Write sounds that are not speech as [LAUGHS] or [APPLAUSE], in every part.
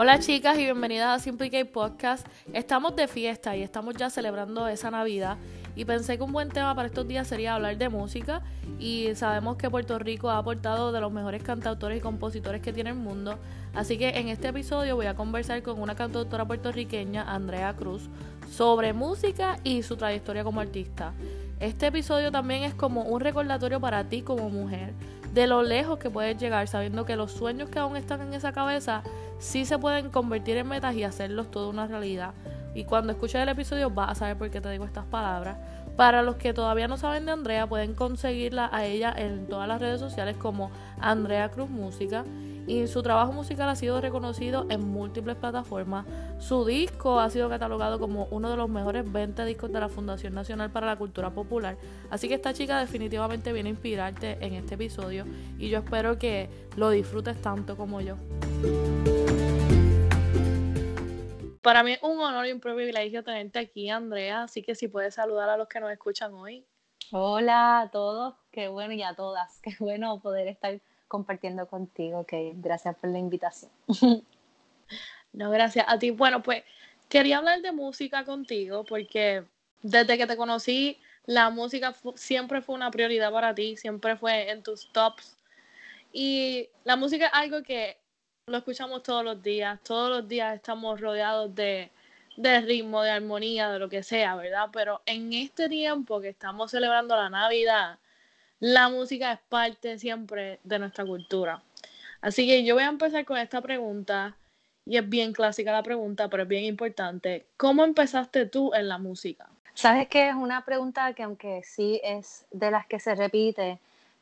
Hola chicas y bienvenidas a Simple K Podcast. Estamos de fiesta y estamos ya celebrando esa Navidad y pensé que un buen tema para estos días sería hablar de música y sabemos que Puerto Rico ha aportado de los mejores cantautores y compositores que tiene el mundo. Así que en este episodio voy a conversar con una cantautora puertorriqueña, Andrea Cruz, sobre música y su trayectoria como artista. Este episodio también es como un recordatorio para ti como mujer de lo lejos que puedes llegar sabiendo que los sueños que aún están en esa cabeza sí se pueden convertir en metas y hacerlos toda una realidad. Y cuando escuches el episodio vas a saber por qué te digo estas palabras. Para los que todavía no saben de Andrea, pueden conseguirla a ella en todas las redes sociales como Andrea Cruz Música y su trabajo musical ha sido reconocido en múltiples plataformas. Su disco ha sido catalogado como uno de los mejores 20 discos de la Fundación Nacional para la Cultura Popular. Así que esta chica definitivamente viene a inspirarte en este episodio y yo espero que lo disfrutes tanto como yo. Para mí es un honor y un privilegio tenerte aquí, Andrea, así que si puedes saludar a los que nos escuchan hoy. Hola a todos, qué bueno y a todas, [LAUGHS] qué bueno poder estar compartiendo contigo, que gracias por la invitación. No, gracias a ti. Bueno, pues quería hablar de música contigo porque desde que te conocí, la música siempre fue una prioridad para ti, siempre fue en tus tops. Y la música es algo que lo escuchamos todos los días, todos los días estamos rodeados de, de ritmo, de armonía, de lo que sea, ¿verdad? Pero en este tiempo que estamos celebrando la Navidad, la música es parte siempre de nuestra cultura. Así que yo voy a empezar con esta pregunta, y es bien clásica la pregunta, pero es bien importante. ¿Cómo empezaste tú en la música? Sabes que es una pregunta que aunque sí es de las que se repite,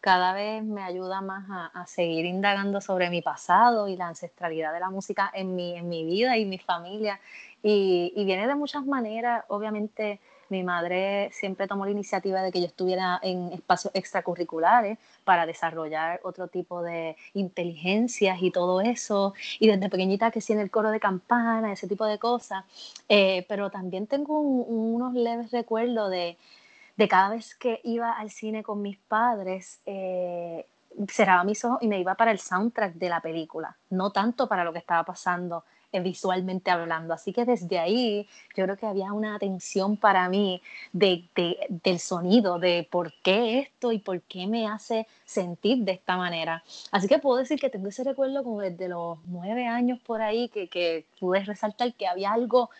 cada vez me ayuda más a, seguir indagando sobre mi pasado y la ancestralidad de la música en mi, en mi vida y mi familia. Y, viene de muchas maneras, obviamente mi madre siempre tomó la iniciativa de que yo estuviera en espacios extracurriculares para desarrollar otro tipo de inteligencias y todo eso. Y desde pequeñita que sí en el coro de campana, ese tipo de cosas. Eh, pero también tengo unos leves recuerdos de, de, cada vez que iba al cine con mis padres. Eh, cerraba mis ojos y me iba para el soundtrack de la película, no tanto para lo que estaba pasando eh, visualmente hablando. Así que desde ahí yo creo que había una atención para mí de, del sonido, de por qué esto y por qué me hace sentir de esta manera. Así que puedo decir que tengo ese recuerdo como desde los nueve años por ahí, que, que pude resaltar que había algo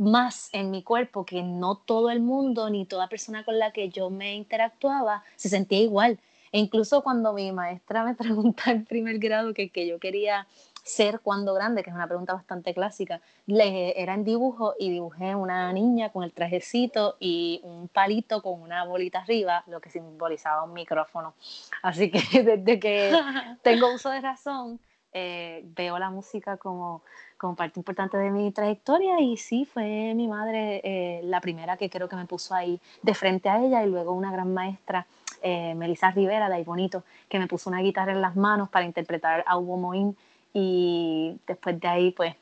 más en mi cuerpo que no todo el mundo ni toda persona con la que yo me interactuaba se sentía igual. E incluso cuando mi maestra me [LAUGHS] preguntaba en primer grado que, que yo quería ser cuando grande, que es una pregunta bastante clásica, le, era en dibujo y dibujé una niña con el trajecito y un palito con una bolita arriba, lo que simbolizaba un micrófono. Así que [LAUGHS] desde que [LAUGHS] tengo uso de razón, eh, veo la música como, como parte importante de mi trayectoria y sí, fue mi madre eh, la primera que creo que me puso ahí de frente a ella y luego una gran maestra. Eh, Melissa Rivera de Ahí Bonito, que me puso una guitarra en las manos para interpretar a Hugo Moín y después de ahí, pues,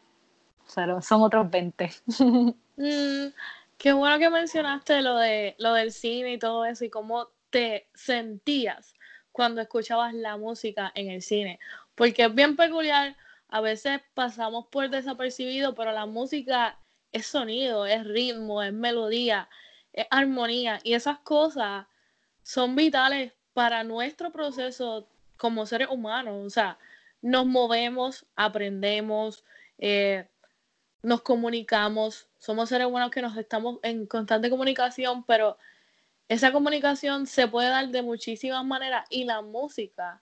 son, otros 20. [LAUGHS] Mm, qué bueno que mencionaste lo, de, lo del cine y todo eso y cómo te sentías cuando escuchabas la música en el cine, porque es bien peculiar, a veces pasamos por desapercibido, pero la música es sonido, es ritmo, es melodía, es armonía y esas cosas son vitales para nuestro proceso como seres humanos, o sea, nos movemos, aprendemos, eh, nos comunicamos, somos seres humanos que nos estamos en constante comunicación, pero esa comunicación se puede dar de muchísimas maneras y la música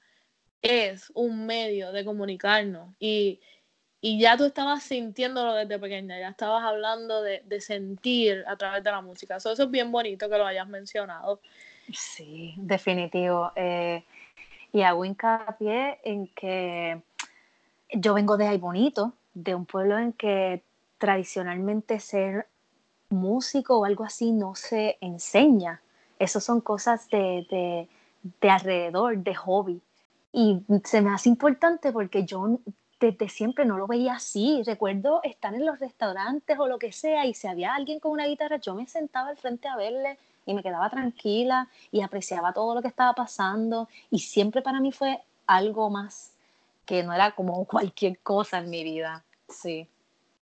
es un medio de comunicarnos y, ya tú estabas sintiéndolo desde pequeña, ya estabas hablando de, sentir a través de la música. eso es bien bonito que lo hayas mencionado. Sí, definitivo. Eh, y hago hincapié en que yo vengo de Ay Bonito, de un pueblo en que tradicionalmente ser músico o algo así no se enseña. Eso son cosas de, de, alrededor, de hobby. Y se me hace importante porque yo desde siempre no lo veía así. Recuerdo estar en los restaurantes o lo que sea y si había alguien con una guitarra, yo me sentaba al frente a verle y me quedaba tranquila y apreciaba todo lo que estaba pasando y siempre para mí fue algo más que no era como cualquier cosa en mi vida. Sí.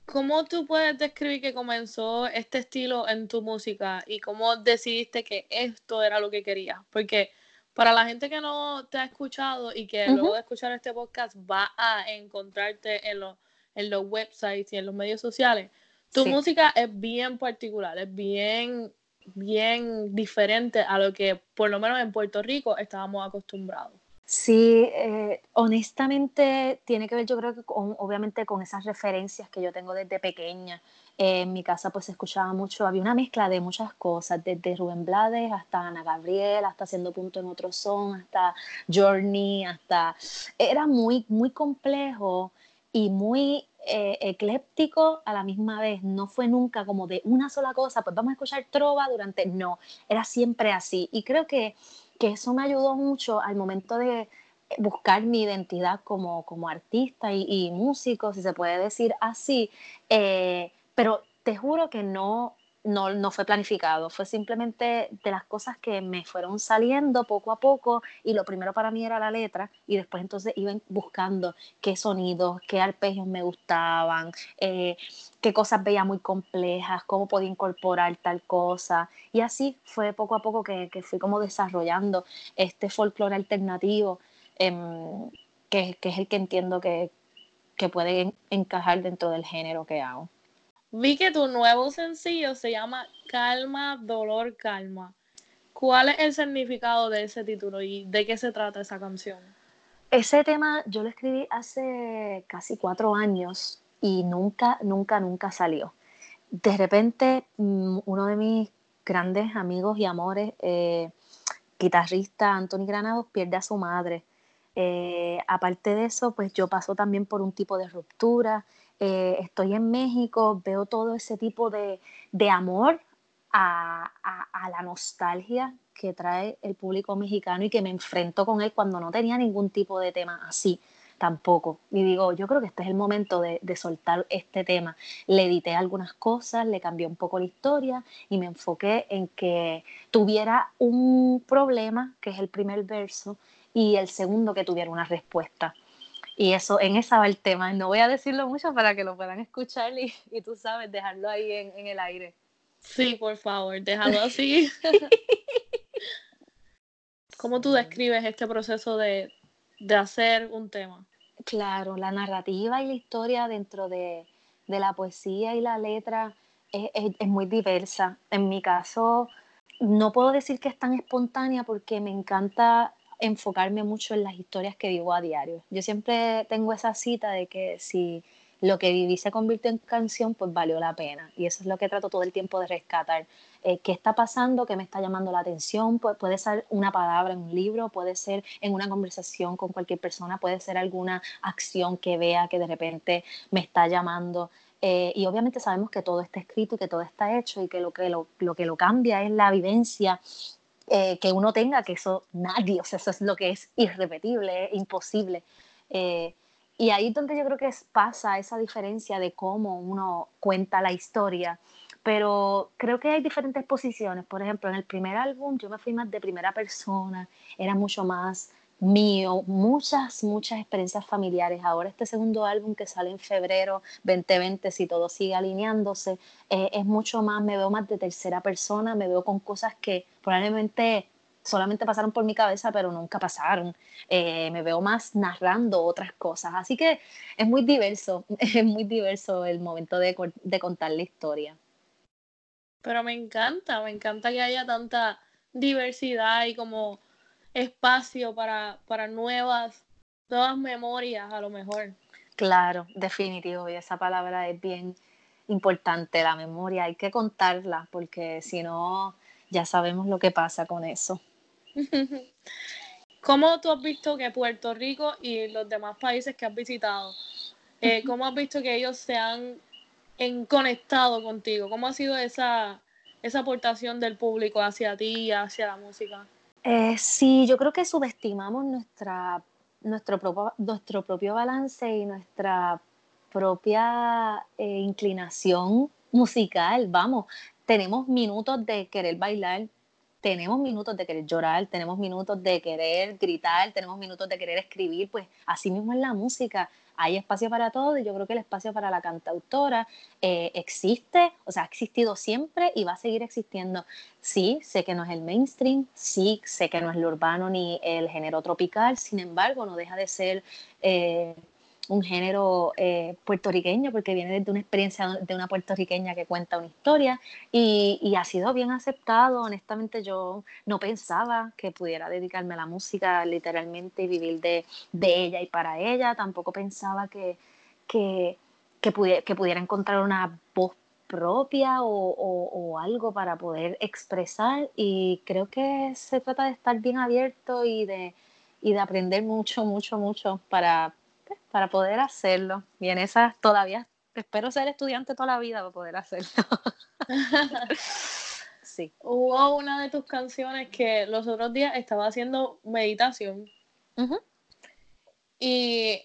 ¿Cómo tú puedes describir que comenzó este estilo en tu música y cómo decidiste que esto era lo que querías? Porque para la gente que no te ha escuchado y que luego de escuchar este podcast va a encontrarte en los, en los websites y en los medios sociales, tu música es bien particular, es bien, bien diferente a lo que por lo menos en Puerto Rico estábamos acostumbrados. Sí, eh, honestamente tiene que ver yo creo que con, obviamente con esas referencias que yo tengo desde pequeña. Eh, en mi casa pues se escuchaba mucho, había una mezcla de muchas cosas, desde Rubén Blades hasta Ana Gabriel, hasta Haciendo Punto en Otro Son, hasta Journey, hasta... Era muy, muy complejo y muy eh, ecléptico a la misma vez. No fue nunca como de una sola cosa, pues vamos a escuchar trova durante... No, era siempre así. Y creo que que eso me ayudó mucho al momento de buscar mi identidad como, como artista y, músico, si se puede decir así, eh, pero te juro que no, no, no fue planificado, fue simplemente de las cosas que me fueron saliendo poco a poco y lo primero para mí era la letra y después entonces iban buscando qué sonidos, qué arpegios me gustaban, eh, qué cosas veía muy complejas, cómo podía incorporar tal cosa y así fue poco a poco que, que fui como desarrollando este folclore alternativo em, que, que, es el que entiendo que, que puede encajar dentro del género que hago. Vi que tu nuevo sencillo se llama Calma, Dolor, Calma. ¿Cuál es el significado de ese título y de qué se trata esa canción? Ese tema yo lo escribí hace casi cuatro años y nunca, nunca, nunca salió. De repente, mm, uno de mis grandes amigos y amores, eh, guitarrista Anthony Granados, pierde a su madre. Eh, aparte de eso, pues yo paso también por un tipo de ruptura eh, estoy en México, veo todo ese tipo de, amor a, la nostalgia que trae el público mexicano y que me enfrento con él cuando no tenía ningún tipo de tema así tampoco. Y digo, yo creo que este es el momento de, de, soltar este tema. Le edité algunas cosas, le cambié un poco la historia y me enfoqué en que tuviera un problema, que es el primer verso, y el segundo que tuviera una respuesta. Y eso, en esa va el tema. No voy a decirlo mucho para que lo puedan escuchar y, y tú sabes, dejarlo ahí en, en, el aire. Sí, por favor, déjalo [LAUGHS] así. ¿Cómo tú describes este proceso de, de, hacer un tema? Claro, la narrativa y la historia dentro de, de la poesía y la letra es, es, es muy diversa. En mi caso, no puedo decir que es tan espontánea porque me encanta enfocarme mucho en las historias que vivo a diario. Yo siempre tengo esa cita de que si lo que viví se convirtió en canción, pues valió la pena. Y eso es lo que trato todo el tiempo de rescatar. Eh, ¿Qué está pasando? ¿Qué me está llamando la atención? puede ser una palabra en un libro, puede ser en una conversación con cualquier persona, puede ser alguna acción que vea que de repente me está llamando. Eh, y obviamente sabemos que todo está escrito y que todo está hecho y que lo que lo, lo que lo cambia es la vivencia eh, que uno tenga, que eso nadie, o sea, eso es lo que es irrepetible, imposible. Eh, y ahí es donde yo creo que pasa esa diferencia de cómo uno cuenta la historia. Pero creo que hay diferentes posiciones. Por ejemplo, en el primer álbum yo me fui más de primera persona, era mucho más mío, muchas, muchas experiencias familiares. Ahora este segundo álbum que sale en febrero 2020, si todo sigue alineándose, eh, es mucho más, me veo más de tercera persona, me veo con cosas que probablemente solamente pasaron por mi cabeza, pero nunca pasaron. Eh, me veo más narrando otras cosas. Así que es muy diverso, [LAUGHS] es muy diverso el momento de, de contar la historia. Pero me encanta, me encanta que haya tanta diversidad y como espacio para, para nuevas, nuevas memorias a lo mejor. Claro, definitivo, y esa palabra es bien importante, la memoria, hay que contarla, porque si no, ya sabemos lo que pasa con eso. [LAUGHS] ¿Cómo tú has visto que Puerto Rico y los demás países que has visitado, eh, cómo has visto que ellos se han en conectado contigo? ¿Cómo ha sido esa, esa aportación del público hacia ti, hacia la música? Eh, sí, yo creo que subestimamos nuestra, nuestro, propio, nuestro propio balance y nuestra propia eh, inclinación musical. Vamos, tenemos minutos de querer bailar tenemos minutos de querer llorar, tenemos minutos de querer gritar, tenemos minutos de querer escribir, pues así mismo es la música. Hay espacio para todo y yo creo que el espacio para la cantautora eh, existe, o sea, ha existido siempre y va a seguir existiendo. Sí, sé que no es el mainstream, sí, sé que no es lo urbano ni el género tropical, sin embargo, no deja de ser... Eh, un género eh, puertorriqueño, porque viene desde una experiencia de una puertorriqueña que cuenta una historia y, ha sido bien aceptado. Honestamente, yo no pensaba que pudiera dedicarme a la música literalmente y vivir de, ella y para ella. Tampoco pensaba que, que, que, pudiera, encontrar una voz propia o, algo para poder expresar y creo que se trata de estar bien abierto y de, y de aprender mucho, mucho, mucho para, para poder hacerlo. Y en esa todavía espero ser estudiante toda la vida para poder hacerlo. [LAUGHS] sí. Hubo una de tus canciones que los otros días estaba haciendo meditación. Y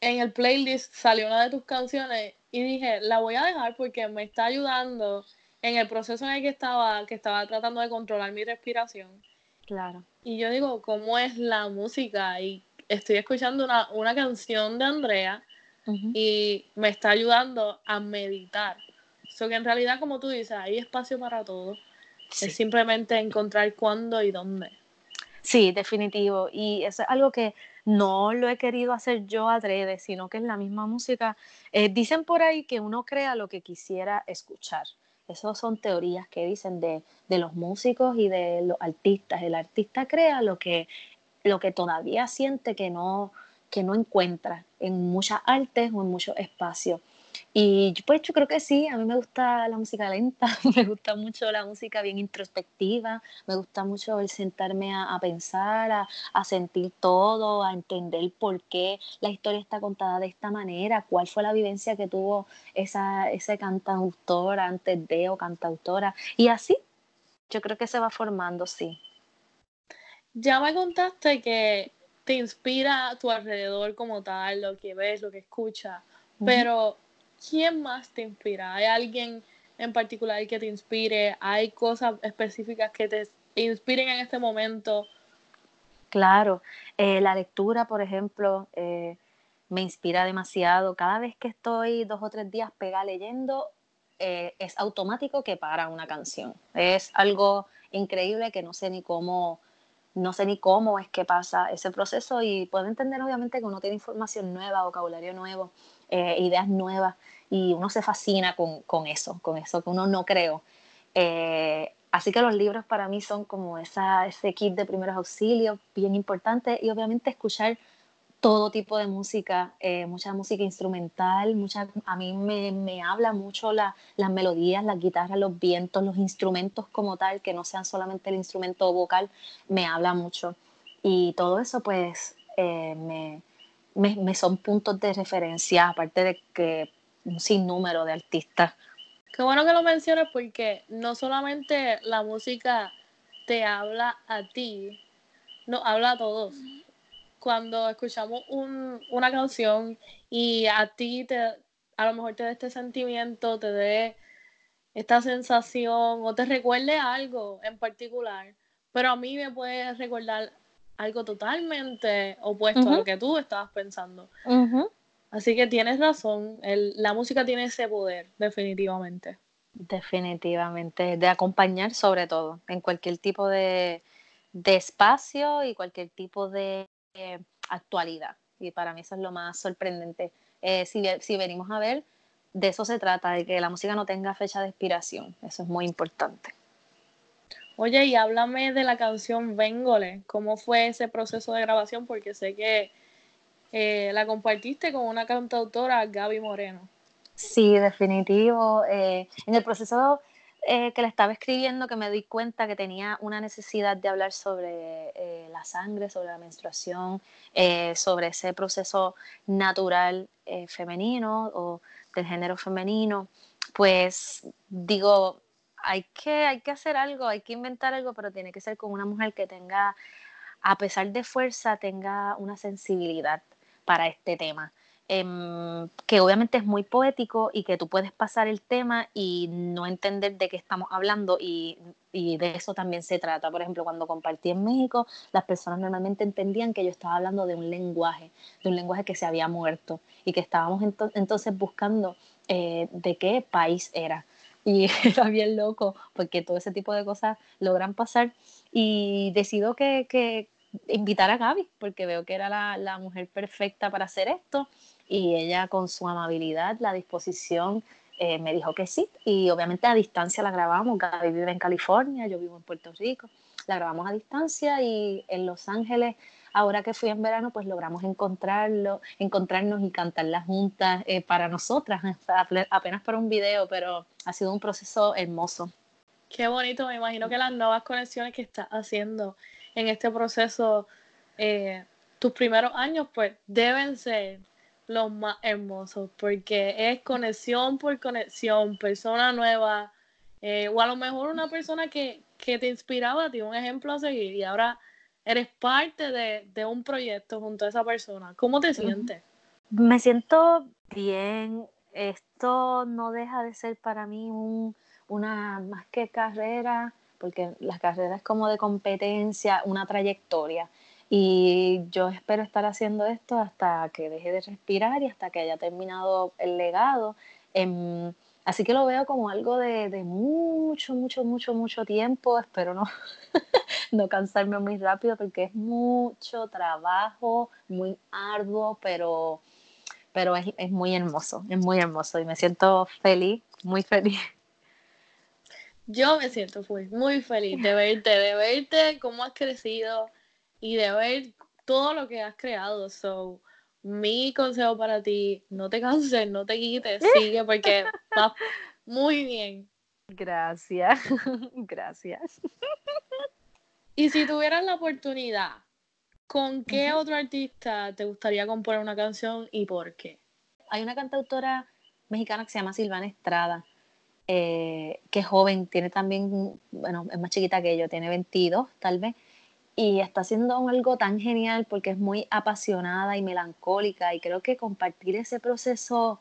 en el playlist salió una de tus canciones y dije, la voy a dejar porque me está ayudando en el proceso en el que estaba, que estaba tratando de controlar mi respiración. Claro. Y yo digo, ¿cómo es la música y estoy escuchando una, una canción de Andrea y me está ayudando a meditar. So que en realidad, como tú dices, hay espacio para todo. Es simplemente encontrar cuándo y dónde. Sí, definitivo. Y eso es algo que no lo he querido hacer yo adrede, sino que es la misma música. Eh, dicen por ahí que uno crea lo que quisiera escuchar. Esas son teorías que dicen de, de, los músicos y de los artistas. El artista crea lo que lo que todavía siente que no, que no encuentra en muchas artes o en muchos espacios. Y pues yo creo que sí, a mí me gusta la música lenta, [LAUGHS] me gusta mucho la música bien introspectiva, me gusta mucho el sentarme a, pensar, a, a, sentir todo, a entender por qué la historia está contada de esta manera, cuál fue la vivencia que tuvo esa, ese cantautor antes de o cantautora. Y así, yo creo que se va formando, sí. Ya me contaste que te inspira a tu alrededor como tal, lo que ves, lo que escuchas, pero ¿quién más te inspira? ¿Hay alguien en particular que te inspire? ¿Hay cosas específicas que te inspiren en este momento? Claro, eh, la lectura, por ejemplo, eh, me inspira demasiado. Cada vez que estoy dos o tres días pegada leyendo, eh, es automático que para una canción. Es algo increíble que no sé ni cómo no sé ni cómo es que pasa ese proceso y puedo entender obviamente que uno tiene información nueva, vocabulario nuevo, eh, ideas nuevas y uno se fascina con, eso, con eso que uno no creó. Eh, así que los libros para mí son como esa, ese kit de primeros auxilios bien importante y obviamente escuchar todo tipo de música, eh, mucha música instrumental, mucha, a mí me, me habla mucho la, las melodías, las guitarras, los vientos, los instrumentos como tal, que no sean solamente el instrumento vocal, me habla mucho. Y todo eso pues eh, me, me, me, son puntos de referencia, aparte de que un sinnúmero de artistas. Qué bueno que lo mencionas porque no solamente la música te habla a ti, no habla a todos cuando escuchamos una canción y a ti te, a lo mejor te dé este sentimiento, te dé esta sensación o te recuerde algo en particular, pero a mí me puede recordar algo totalmente opuesto a lo que tú estabas pensando. Así que tienes razón, la música tiene ese poder, definitivamente. Definitivamente, de acompañar sobre todo, en cualquier tipo de, de espacio y cualquier tipo de eh, actualidad. Y para mí eso es lo más sorprendente. Eh, si, si venimos a ver, de eso se trata, de que la música no tenga fecha de expiración. Eso es muy importante. Oye, y háblame de la canción Véngole. ¿Cómo fue ese proceso de grabación? Porque sé que eh, la compartiste con una cantautora, Gaby Moreno. Sí, definitivo. en el proceso eh, que le estaba escribiendo que me di cuenta que tenía una necesidad de hablar sobre eh, la sangre, sobre la menstruación, eh, sobre ese proceso natural femenino o del género femenino, pues digo, hay que, hay que hacer algo, hay que inventar algo, pero tiene que ser con una mujer que tenga, a pesar de fuerza, tenga una sensibilidad para este tema. Em, que obviamente es muy poético y que tú puedes pasar el tema y no entender de qué estamos hablando y, y, de eso también se trata. Por ejemplo, cuando compartí en México, las personas normalmente entendían que yo estaba hablando de un lenguaje, de un lenguaje que se había muerto y que estábamos entonces buscando eh, de qué país era. Y [LAUGHS] era bien loco porque todo ese tipo de cosas logran pasar y decido que, que invitar a Gaby porque veo que era la, la mujer perfecta para hacer esto y ella con su amabilidad, la disposición, eh, me dijo que sí. Y obviamente a distancia la grabamos. Gaby vive en California, yo vivo en Puerto Rico. La grabamos a distancia y en Los Ángeles, ahora que fui en verano, pues logramos encontrarlo, encontrarnos y cantarla juntas eh, para nosotras, [LAUGHS] apenas para un video, pero ha sido un proceso hermoso. Qué bonito, me imagino que las nuevas conexiones que estás haciendo en este proceso, eh, tus primeros años, pues deben ser los más hermosos, porque es conexión por conexión, persona nueva, eh, o a lo mejor una persona que, que, te inspiraba a ti, un ejemplo a seguir, y ahora eres parte de, de un proyecto junto a esa persona. ¿Cómo te sientes? Me siento bien. Esto no deja de ser para mí un, una más que carrera, porque la carrera es como de competencia, una trayectoria. Y yo espero estar haciendo esto hasta que deje de respirar y hasta que haya terminado el legado. Em, así que lo veo como algo de, mucho, mucho, mucho, mucho tiempo. Espero no, [LAUGHS] no cansarme muy rápido porque es mucho trabajo, muy arduo, pero, pero es, es muy hermoso, es muy hermoso y me siento feliz, muy feliz. [LAUGHS] Yo me siento muy feliz de verte, de verte cómo has crecido, y de ver todo lo que has creado. So, mi consejo para ti, no te canses, no te quites, [LAUGHS] sigue porque va muy bien. Gracias, [LAUGHS] gracias. Y si tuvieras la oportunidad, ¿con qué otro artista te gustaría componer una canción y por qué? Hay una cantautora mexicana que se llama Silvana Estrada, eh, que es joven, tiene también, bueno, es más chiquita que yo, tiene 22 tal vez, y está haciendo algo tan genial porque es muy apasionada y melancólica y creo que compartir ese proceso,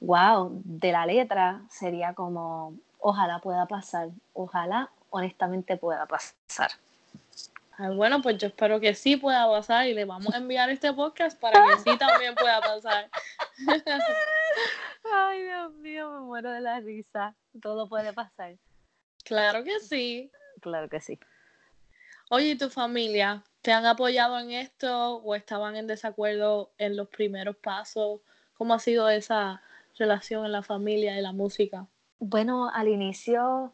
wow, eh, de la letra sería como, ojalá pueda pasar, ojalá honestamente pueda pasar. bueno, pues yo espero que sí pueda pasar y le vamos a enviar este podcast para que sí también pueda pasar. [LAUGHS] Ay, Dios mío, me muero de la risa. Todo puede pasar. Claro que sí. Claro que sí. Oye, ¿y tu familia te han apoyado en esto o estaban en desacuerdo en los primeros pasos? ¿Cómo ha sido esa relación en la familia y la música? Bueno, al inicio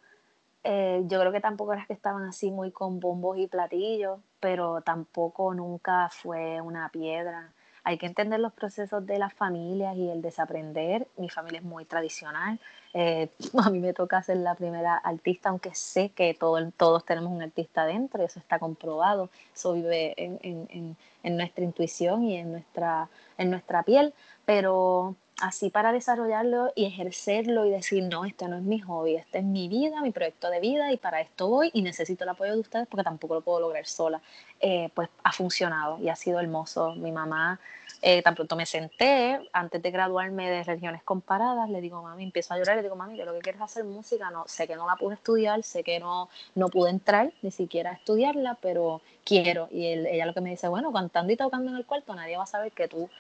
eh, yo creo que tampoco era que estaban así muy con bombos y platillos, pero tampoco nunca fue una piedra hay que entender los procesos de las familias y el desaprender. Mi familia es muy tradicional. Eh, [LAUGHS] a mí me toca ser la primera artista, aunque sé que todo, todos tenemos un artista dentro, eso está comprobado, eso vive en, en, en, nuestra intuición y en nuestra, en nuestra piel, pero así para desarrollarlo y ejercerlo y decir, no, este no es mi hobby, este es mi vida, mi proyecto de vida y para esto voy y necesito el apoyo de ustedes porque tampoco lo puedo lograr sola, eh, pues ha funcionado y ha sido hermoso. Mi mamá, eh, tan pronto me senté, antes de graduarme de regiones comparadas, le digo, mami, empiezo a llorar, le digo, mami, yo lo que quiero es hacer música, no, sé que no la pude estudiar, sé que no, no pude entrar ni siquiera a estudiarla, pero quiero. Y ella lo que me dice, bueno, cantando y tocando en el cuarto, nadie va a saber que tú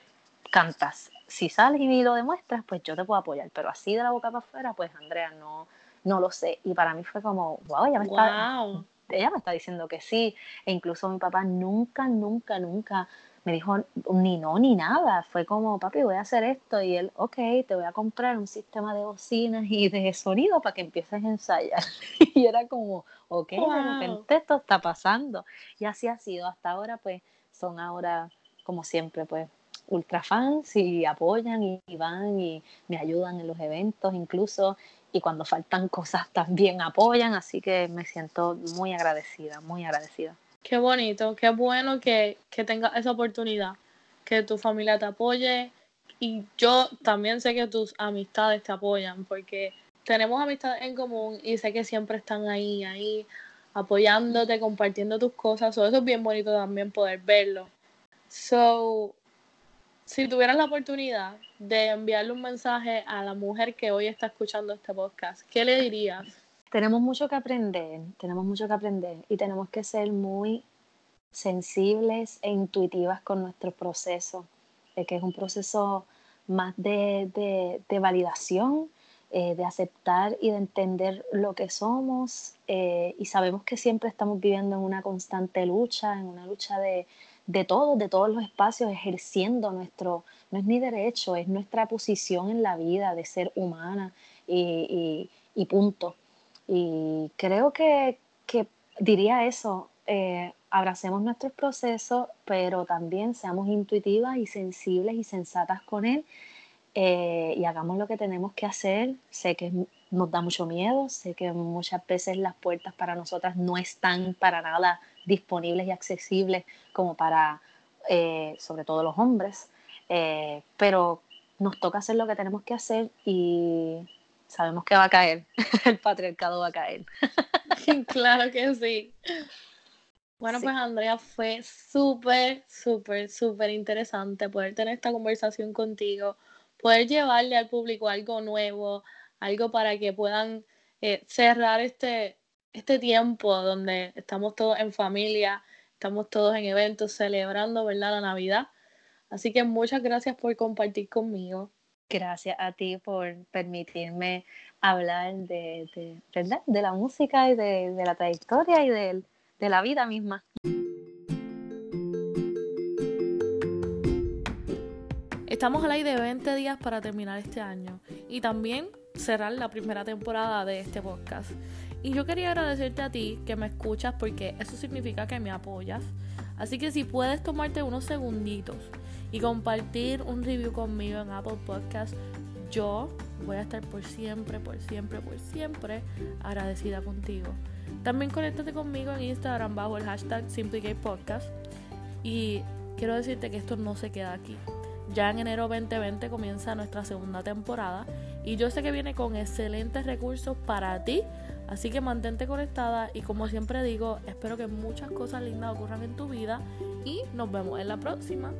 cantas. Si sales y lo demuestras, pues yo te puedo apoyar, pero así de la boca para afuera, pues Andrea, no, no lo sé. Y para mí fue como, wow, ella me, Está, ella me está diciendo que sí. E incluso mi papá nunca, nunca, nunca me dijo ni no ni nada. Fue como, papi, voy a hacer esto. Y él, ok, te voy a comprar un sistema de bocinas y de sonido para que empieces a ensayar. [LAUGHS] y era como, ok, de repente esto está pasando. Y así ha sido. Hasta ahora, pues, son ahora, como siempre, pues, ultra fans y apoyan y, van y me ayudan en los eventos incluso y cuando faltan cosas también apoyan, así que me siento muy agradecida, muy agradecida. Qué bonito, qué bueno que, que tengas esa oportunidad, que tu familia te apoye y yo también sé que tus amistades te apoyan porque tenemos amistades en común y sé que siempre están ahí, ahí apoyándote, compartiendo tus cosas, eso es bien bonito también poder verlo. So, si tuvieras la oportunidad de enviarle un mensaje a la mujer que hoy está escuchando este podcast, ¿qué le dirías? Tenemos mucho que aprender, tenemos mucho que aprender y tenemos que ser muy sensibles e intuitivas con nuestro proceso, que es un proceso más de, validación, eh, de aceptar y de entender lo que somos eh, y sabemos que siempre estamos viviendo en una constante lucha, en una lucha de, de todos, de todos los espacios, ejerciendo nuestro, no es ni derecho, es nuestra posición en la vida de ser humana y, punto. Y creo que, que diría eso, eh, abracemos nuestros procesos, pero también seamos intuitivas y sensibles y sensatas con él eh, y hagamos lo que tenemos que hacer. Sé que nos da mucho miedo, sé que muchas veces las puertas para nosotras no están para nada disponibles y accesibles como para, eh, sobre todo los hombres, eh, pero nos toca hacer lo que tenemos que hacer y sabemos que va a caer, [LAUGHS] el patriarcado va a caer. [LAUGHS] claro que sí. Bueno, pues Andrea, fue súper, súper, súper interesante poder tener esta conversación contigo, poder llevarle al público algo nuevo, algo para que puedan eh, cerrar este, este tiempo donde estamos todos en familia, estamos todos en eventos celebrando, ¿verdad? La Navidad. Así que muchas gracias por compartir conmigo. Gracias a ti por permitirme hablar de, de, ¿verdad? de la música y de, de la trayectoria y del de la vida misma. Estamos al aire de 20 días para terminar este año y también cerrar la primera temporada de este podcast. Y yo quería agradecerte a ti que me escuchas porque eso significa que me apoyas. Así que si puedes tomarte unos segunditos y compartir un review conmigo en Apple Podcast, yo voy a estar por siempre, por siempre, por siempre agradecida contigo. También conéctate conmigo en Instagram bajo el hashtag SimplyGayPodcast. Y quiero decirte que esto no se queda aquí. Ya en enero 2020 comienza nuestra segunda temporada y yo sé que viene con excelentes recursos para ti. Así que mantente conectada y como siempre digo, espero que muchas cosas lindas ocurran en tu vida y nos vemos en la próxima.